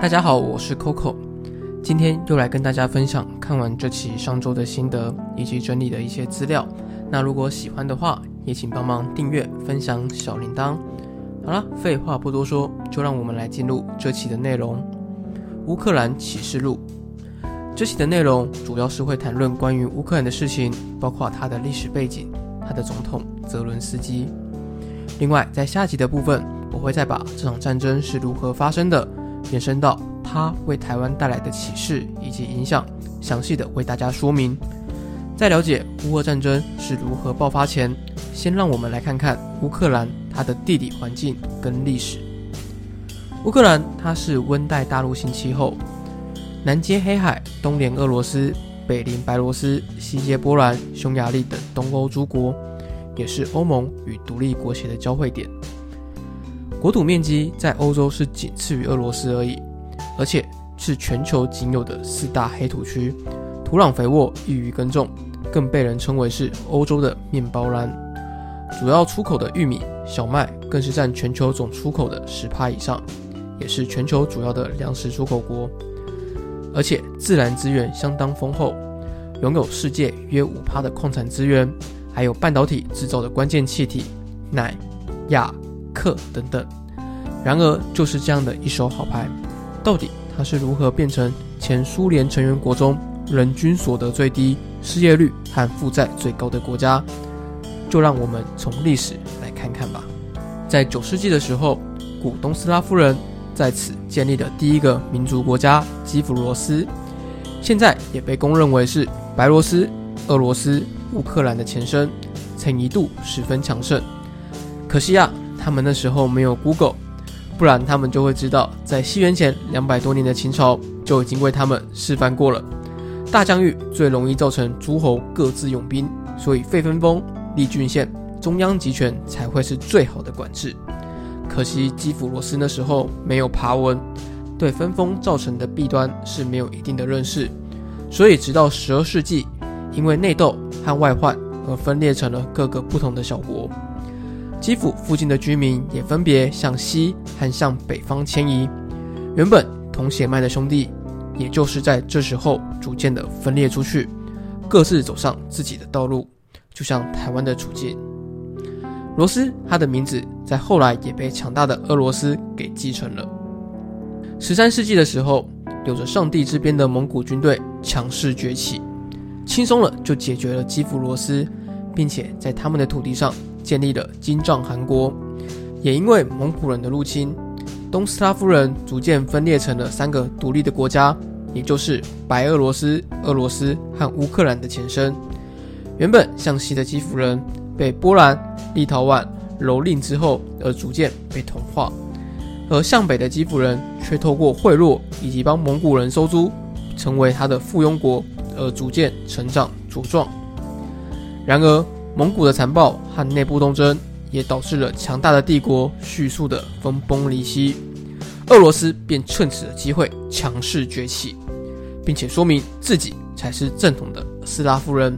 大家好，我是 Coco，今天又来跟大家分享看完这期上周的心得以及整理的一些资料。那如果喜欢的话，也请帮忙订阅、分享小铃铛。好了，废话不多说，就让我们来进入这期的内容。乌克兰启示录，这期的内容主要是会谈论关于乌克兰的事情，包括它的历史背景、它的总统泽伦斯基。另外，在下集的部分，我会再把这场战争是如何发生的，延伸到它为台湾带来的启示以及影响，详细的为大家说明。在了解乌俄战争是如何爆发前，先让我们来看看乌克兰它的地理环境跟历史。乌克兰它是温带大陆性气候，南接黑海，东连俄罗斯，北邻白罗斯，西接波兰、匈牙利等东欧诸国。也是欧盟与独立国协的交汇点。国土面积在欧洲是仅次于俄罗斯而已，而且是全球仅有的四大黑土区，土壤肥沃，易于耕种，更被人称为是欧洲的面包篮。主要出口的玉米、小麦更是占全球总出口的十趴以上，也是全球主要的粮食出口国。而且自然资源相当丰厚，拥有世界约五趴的矿产资源。还有半导体制造的关键气体氖、氩、克等等。然而，就是这样的一手好牌，到底它是如何变成前苏联成员国中人均所得最低、失业率和负债最高的国家？就让我们从历史来看看吧。在九世纪的时候，古东斯拉夫人在此建立了第一个民族国家基辅罗斯，现在也被公认为是白罗斯、俄罗斯。乌克兰的前身曾一度十分强盛，可惜啊，他们那时候没有 Google，不然他们就会知道，在西元前两百多年的秦朝就已经为他们示范过了。大疆域最容易造成诸侯各自用兵，所以废分封、立郡县，中央集权才会是最好的管制。可惜基辅罗斯那时候没有爬文，对分封造成的弊端是没有一定的认识，所以直到十二世纪，因为内斗。和外患而分裂成了各个不同的小国，基辅附近的居民也分别向西和向北方迁移。原本同血脉的兄弟，也就是在这时候逐渐的分裂出去，各自走上自己的道路，就像台湾的处境。罗斯，他的名字在后来也被强大的俄罗斯给继承了。十三世纪的时候，有着上帝之鞭的蒙古军队强势崛起。轻松了就解决了基辅罗斯，并且在他们的土地上建立了金帐汗国。也因为蒙古人的入侵，东斯拉夫人逐渐分裂成了三个独立的国家，也就是白俄罗斯、俄罗斯和乌克兰的前身。原本向西的基辅人被波兰、立陶宛蹂躏之后，而逐渐被同化；而向北的基辅人却透过贿赂以及帮蒙古人收租，成为他的附庸国。而逐渐成长茁壮。然而，蒙古的残暴和内部斗争也导致了强大的帝国迅速的分崩离析。俄罗斯便趁此的机会强势崛起，并且说明自己才是正统的斯拉夫人，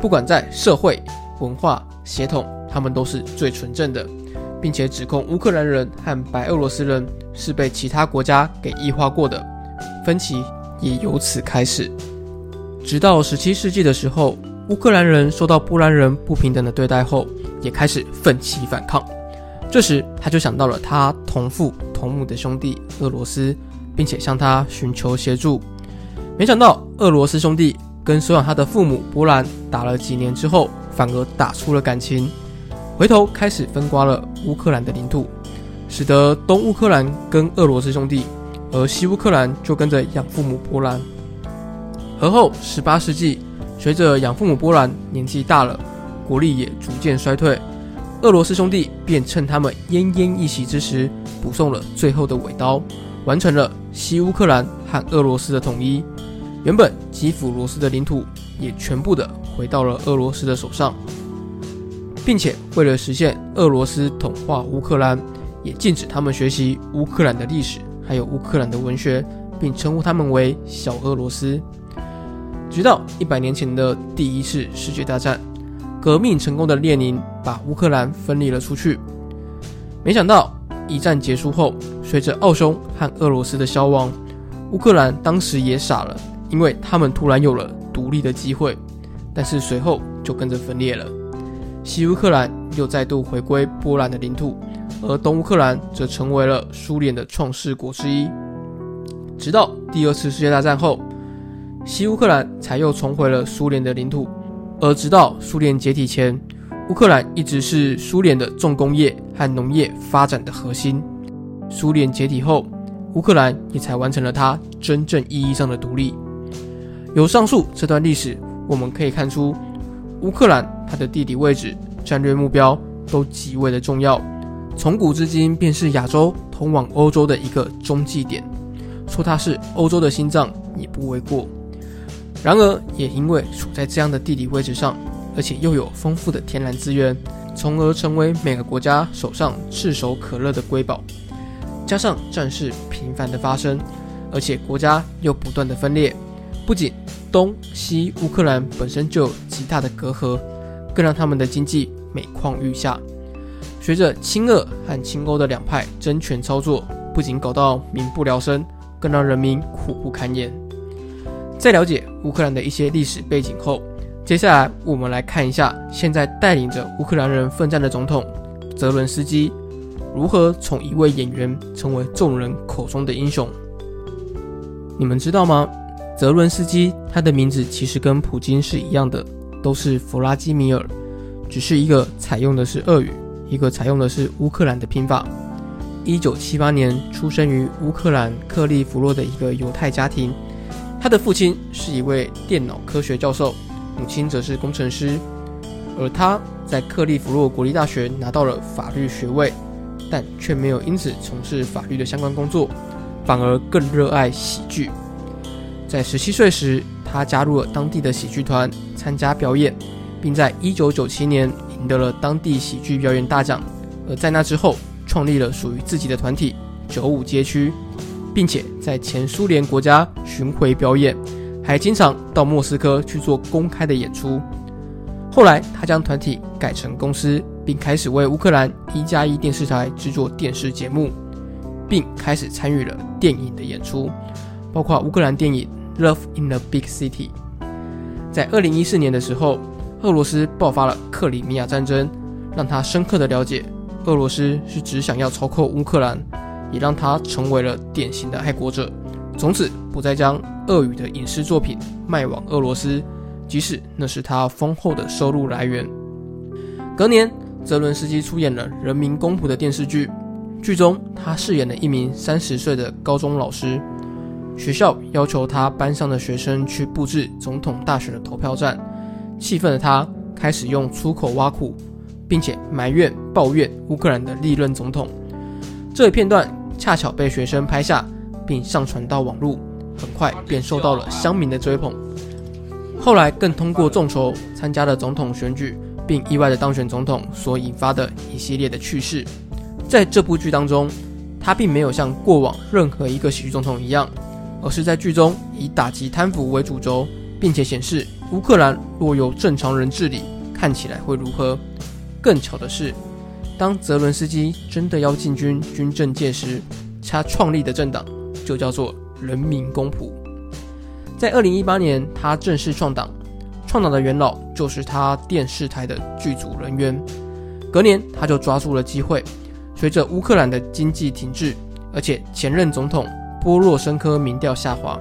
不管在社会、文化、血统，他们都是最纯正的，并且指控乌克兰人和白俄罗斯人是被其他国家给异化过的，分歧也由此开始。直到十七世纪的时候，乌克兰人受到波兰人不平等的对待后，也开始奋起反抗。这时，他就想到了他同父同母的兄弟俄罗斯，并且向他寻求协助。没想到，俄罗斯兄弟跟收养他的父母波兰打了几年之后，反而打出了感情，回头开始分刮了乌克兰的领土，使得东乌克兰跟俄罗斯兄弟，而西乌克兰就跟着养父母波兰。而后，十八世纪，随着养父母波兰年纪大了，国力也逐渐衰退，俄罗斯兄弟便趁他们奄奄一息之时，补送了最后的尾刀，完成了西乌克兰和俄罗斯的统一。原本基辅罗斯的领土也全部的回到了俄罗斯的手上，并且为了实现俄罗斯统化乌克兰，也禁止他们学习乌克兰的历史，还有乌克兰的文学，并称呼他们为小俄罗斯。直到一百年前的第一次世界大战，革命成功的列宁把乌克兰分离了出去。没想到一战结束后，随着奥匈和俄罗斯的消亡，乌克兰当时也傻了，因为他们突然有了独立的机会，但是随后就跟着分裂了。西乌克兰又再度回归波兰的领土，而东乌克兰则成为了苏联的创世国之一。直到第二次世界大战后，西乌克兰才又重回了苏联的领土。而直到苏联解体前，乌克兰一直是苏联的重工业和农业发展的核心。苏联解体后，乌克兰也才完成了它真正意义上的独立。由上述这段历史，我们可以看出，乌克兰它的地理位置、战略目标都极为的重要，从古至今便是亚洲通往欧洲的一个中继点。说它是欧洲的心脏也不为过。然而，也因为处在这样的地理位置上，而且又有丰富的天然资源，从而成为每个国家手上炙手可热的瑰宝。加上战事频繁的发生，而且国家又不断的分裂，不仅东西乌克兰本身就有极大的隔阂，更让他们的经济每况愈下。随着亲俄和亲欧的两派争权操作，不仅搞到民不聊生。更让人民苦不堪言。在了解乌克兰的一些历史背景后，接下来我们来看一下现在带领着乌克兰人奋战的总统泽伦斯基如何从一位演员成为众人口中的英雄。你们知道吗？泽伦斯基他的名字其实跟普京是一样的，都是弗拉基米尔，只是一个采用的是俄语，一个采用的是乌克兰的拼法。一九七八年出生于乌克兰克利夫洛的一个犹太家庭，他的父亲是一位电脑科学教授，母亲则是工程师。而他在克利夫洛国立大学拿到了法律学位，但却没有因此从事法律的相关工作，反而更热爱喜剧。在十七岁时，他加入了当地的喜剧团参加表演，并在一九九七年赢得了当地喜剧表演大奖。而在那之后，创立了属于自己的团体九五街区，并且在前苏联国家巡回表演，还经常到莫斯科去做公开的演出。后来，他将团体改成公司，并开始为乌克兰一加一电视台制作电视节目，并开始参与了电影的演出，包括乌克兰电影《Love in the Big City》。在二零一四年的时候，俄罗斯爆发了克里米亚战争，让他深刻的了解。俄罗斯是只想要操控乌克兰，也让他成为了典型的爱国者。从此不再将俄语的影视作品卖往俄罗斯，即使那是他丰厚的收入来源。隔年，泽伦斯基出演了《人民公仆》的电视剧，剧中他饰演了一名三十岁的高中老师。学校要求他班上的学生去布置总统大选的投票站，气愤的他开始用粗口挖苦。并且埋怨、抱怨乌克兰的历任总统，这一片段恰巧被学生拍下，并上传到网络，很快便受到了乡民的追捧。后来更通过众筹参加了总统选举，并意外的当选总统，所引发的一系列的趣事。在这部剧当中，他并没有像过往任何一个喜剧总统一样，而是在剧中以打击贪腐为主轴，并且显示乌克兰若由正常人治理，看起来会如何。更巧的是，当泽伦斯基真的要进军军政界时，他创立的政党就叫做人民公仆。在二零一八年，他正式创党，创党的元老就是他电视台的剧组人员。隔年，他就抓住了机会，随着乌克兰的经济停滞，而且前任总统波洛申科民调下滑，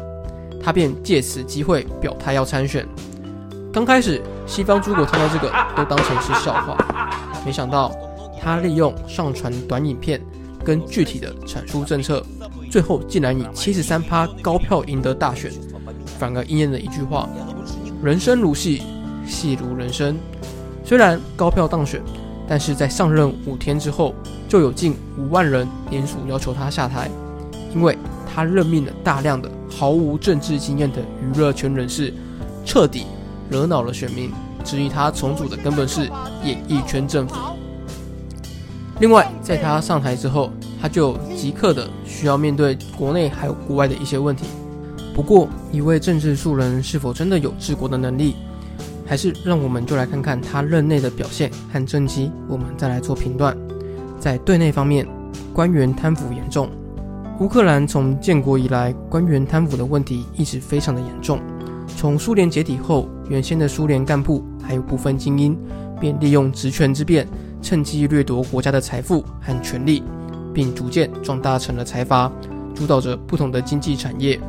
他便借此机会表态要参选。刚开始，西方诸国听到这个都当成是笑话，没想到他利用上传短影片跟具体的阐述政策，最后竟然以七十三趴高票赢得大选，反而应验了一句话：人生如戏，戏如人生。虽然高票当选，但是在上任五天之后，就有近五万人联署要求他下台，因为他任命了大量的毫无政治经验的娱乐圈人士，彻底。惹恼了选民，质疑他重组的根本是演艺圈政府。另外，在他上台之后，他就即刻的需要面对国内还有国外的一些问题。不过，一位政治素人是否真的有治国的能力，还是让我们就来看看他任内的表现和政绩，我们再来做评断。在对内方面，官员贪腐严重，乌克兰从建国以来，官员贪腐的问题一直非常的严重。从苏联解体后，原先的苏联干部还有部分精英，便利用职权之便，趁机掠夺国家的财富和权力，并逐渐壮大成了财阀，主导着不同的经济产业。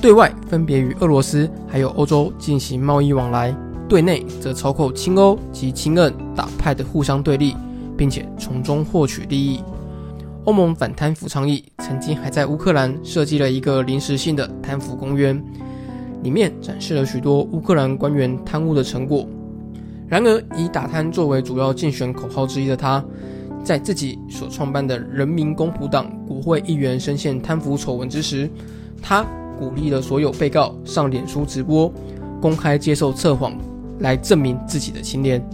对外分别与俄罗斯还有欧洲进行贸易往来，对内则操控亲欧及亲俄党派的互相对立，并且从中获取利益。欧盟反贪腐倡议曾经还在乌克兰设计了一个临时性的贪腐公园，里面展示了许多乌克兰官员贪污的成果。然而，以打贪作为主要竞选口号之一的他，在自己所创办的人民公仆党国会议员深陷贪腐丑闻之时，他鼓励了所有被告上脸书直播，公开接受测谎，来证明自己的清廉。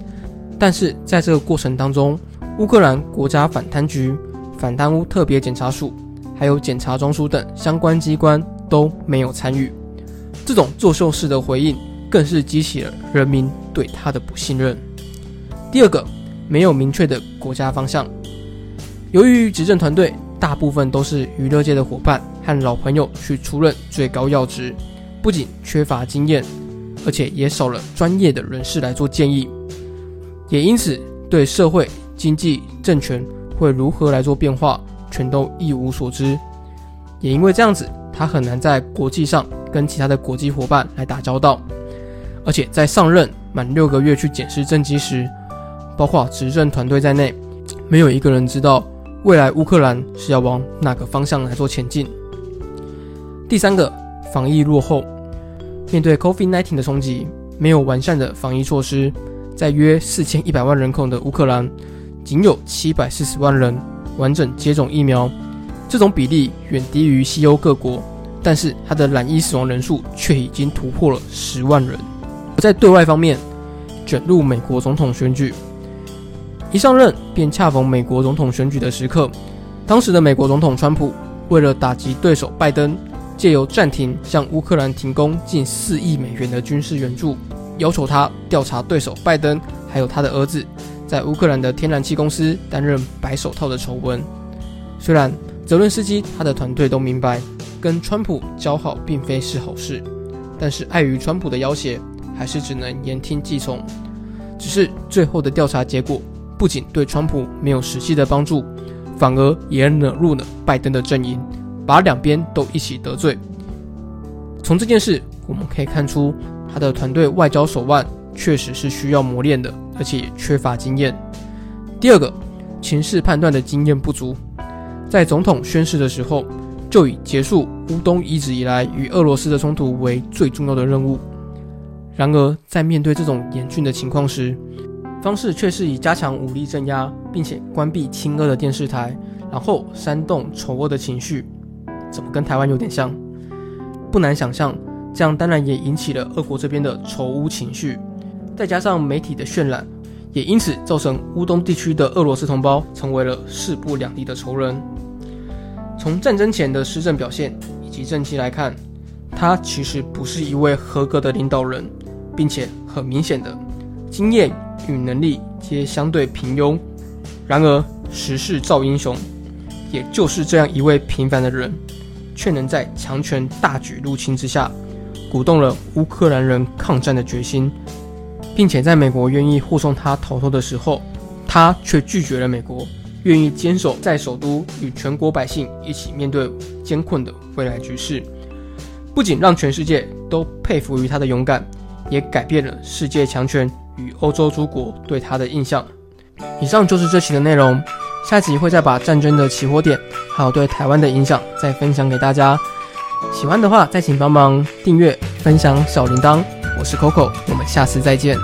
但是在这个过程当中，乌克兰国家反贪局。反贪污特别检察署，还有检察总署等相关机关都没有参与。这种作秀式的回应，更是激起了人民对他的不信任。第二个，没有明确的国家方向。由于执政团队大部分都是娱乐界的伙伴和老朋友去出任最高要职，不仅缺乏经验，而且也少了专业的人士来做建议，也因此对社会、经济、政权。会如何来做变化，全都一无所知。也因为这样子，他很难在国际上跟其他的国际伙伴来打交道。而且在上任满六个月去检视政绩时，包括执政团队在内，没有一个人知道未来乌克兰是要往哪个方向来做前进。第三个，防疫落后，面对 COVID-19 的冲击，没有完善的防疫措施，在约四千一百万人口的乌克兰。仅有七百四十万人完整接种疫苗，这种比例远低于西欧各国，但是它的染疫死亡人数却已经突破了十万人。在对外方面，卷入美国总统选举，一上任便恰逢美国总统选举的时刻。当时的美国总统川普为了打击对手拜登，借由暂停向乌克兰提供近四亿美元的军事援助，要求他调查对手拜登还有他的儿子。在乌克兰的天然气公司担任白手套的丑闻，虽然泽伦斯基他的团队都明白跟川普交好并非是好事，但是碍于川普的要挟，还是只能言听计从。只是最后的调查结果不仅对川普没有实际的帮助，反而也惹入了拜登的阵营，把两边都一起得罪。从这件事我们可以看出，他的团队外交手腕确实是需要磨练的。而且缺乏经验。第二个，情势判断的经验不足，在总统宣誓的时候，就以结束乌东一直以来与俄罗斯的冲突为最重要的任务。然而，在面对这种严峻的情况时，方式却是以加强武力镇压，并且关闭亲俄的电视台，然后煽动丑恶的情绪。怎么跟台湾有点像？不难想象，这样当然也引起了俄国这边的仇乌情绪。再加上媒体的渲染，也因此造成乌东地区的俄罗斯同胞成为了势不两立的仇人。从战争前的施政表现以及政绩来看，他其实不是一位合格的领导人，并且很明显的经验与能力皆相对平庸。然而时势造英雄，也就是这样一位平凡的人，却能在强权大举入侵之下，鼓动了乌克兰人抗战的决心。并且在美国愿意护送他逃脱的时候，他却拒绝了美国愿意坚守在首都与全国百姓一起面对艰困的未来局势，不仅让全世界都佩服于他的勇敢，也改变了世界强权与欧洲诸国对他的印象。以上就是这期的内容，下集会再把战争的起火点还有对台湾的影响再分享给大家。喜欢的话，再请帮忙订阅、分享小铃铛。我是 Coco，我们下次再见。